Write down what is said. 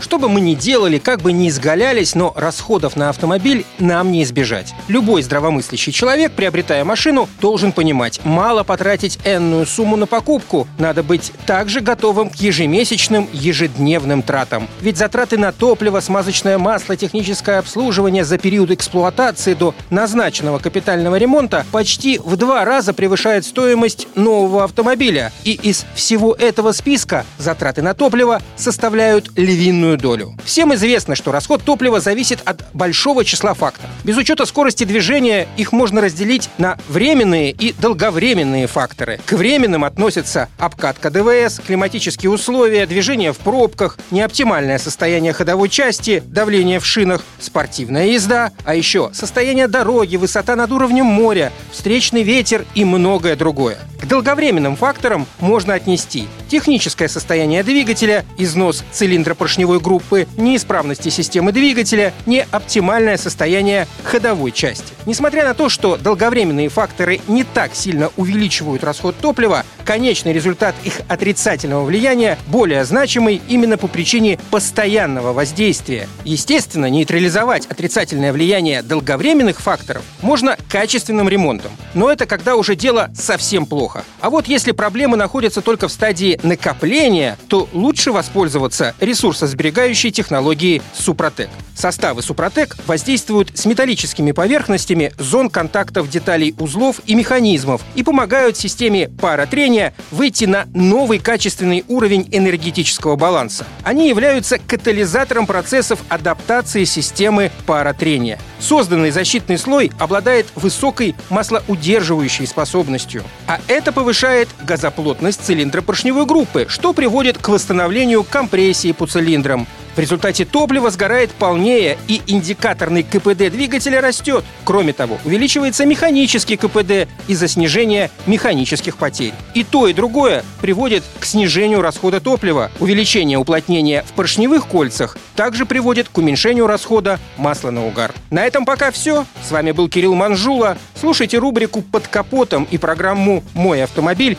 Что бы мы ни делали, как бы ни изгалялись, но расходов на автомобиль нам не избежать. Любой здравомыслящий человек, приобретая машину, должен понимать, мало потратить энную сумму на покупку, надо быть также готовым к ежемесячным, ежедневным тратам. Ведь затраты на топливо, смазочное масло, техническое обслуживание за период эксплуатации до назначенного капитального ремонта почти в два раза превышает стоимость нового автомобиля. И из всего этого списка затраты на топливо составляют львиную долю. Всем известно, что расход топлива зависит от большого числа факторов. Без учета скорости движения их можно разделить на временные и долговременные факторы. К временным относятся обкатка ДВС, климатические условия, движение в пробках, неоптимальное состояние ходовой части, давление в шинах, спортивная езда, а еще состояние дороги, высота над уровнем моря, встречный ветер и многое другое. Долговременным факторам можно отнести техническое состояние двигателя, износ цилиндра поршневой группы, неисправности системы двигателя, неоптимальное состояние ходовой части. Несмотря на то, что долговременные факторы не так сильно увеличивают расход топлива, конечный результат их отрицательного влияния более значимый именно по причине постоянного воздействия. Естественно, нейтрализовать отрицательное влияние долговременных факторов можно качественным ремонтом. Но это когда уже дело совсем плохо. А вот если проблемы находятся только в стадии накопления, то лучше воспользоваться ресурсосберегающей технологией Супротек. Составы Супротек воздействуют с металлическими поверхностями зон контактов деталей узлов и механизмов и помогают системе паротрения выйти на новый качественный уровень энергетического баланса. Они являются катализатором процессов адаптации системы паротрения. Созданный защитный слой обладает высокой маслоудерживающей способностью, а это повышает газоплотность цилиндра поршневой группы, что приводит к восстановлению компрессии по цилиндрам. В результате топливо сгорает полнее, и индикаторный КПД двигателя растет. Кроме того, увеличивается механический КПД из-за снижения механических потерь. И то, и другое приводит к снижению расхода топлива. Увеличение уплотнения в поршневых кольцах также приводит к уменьшению расхода масла на угар. На этом пока все. С вами был Кирилл Манжула. Слушайте рубрику «Под капотом» и программу «Мой автомобиль»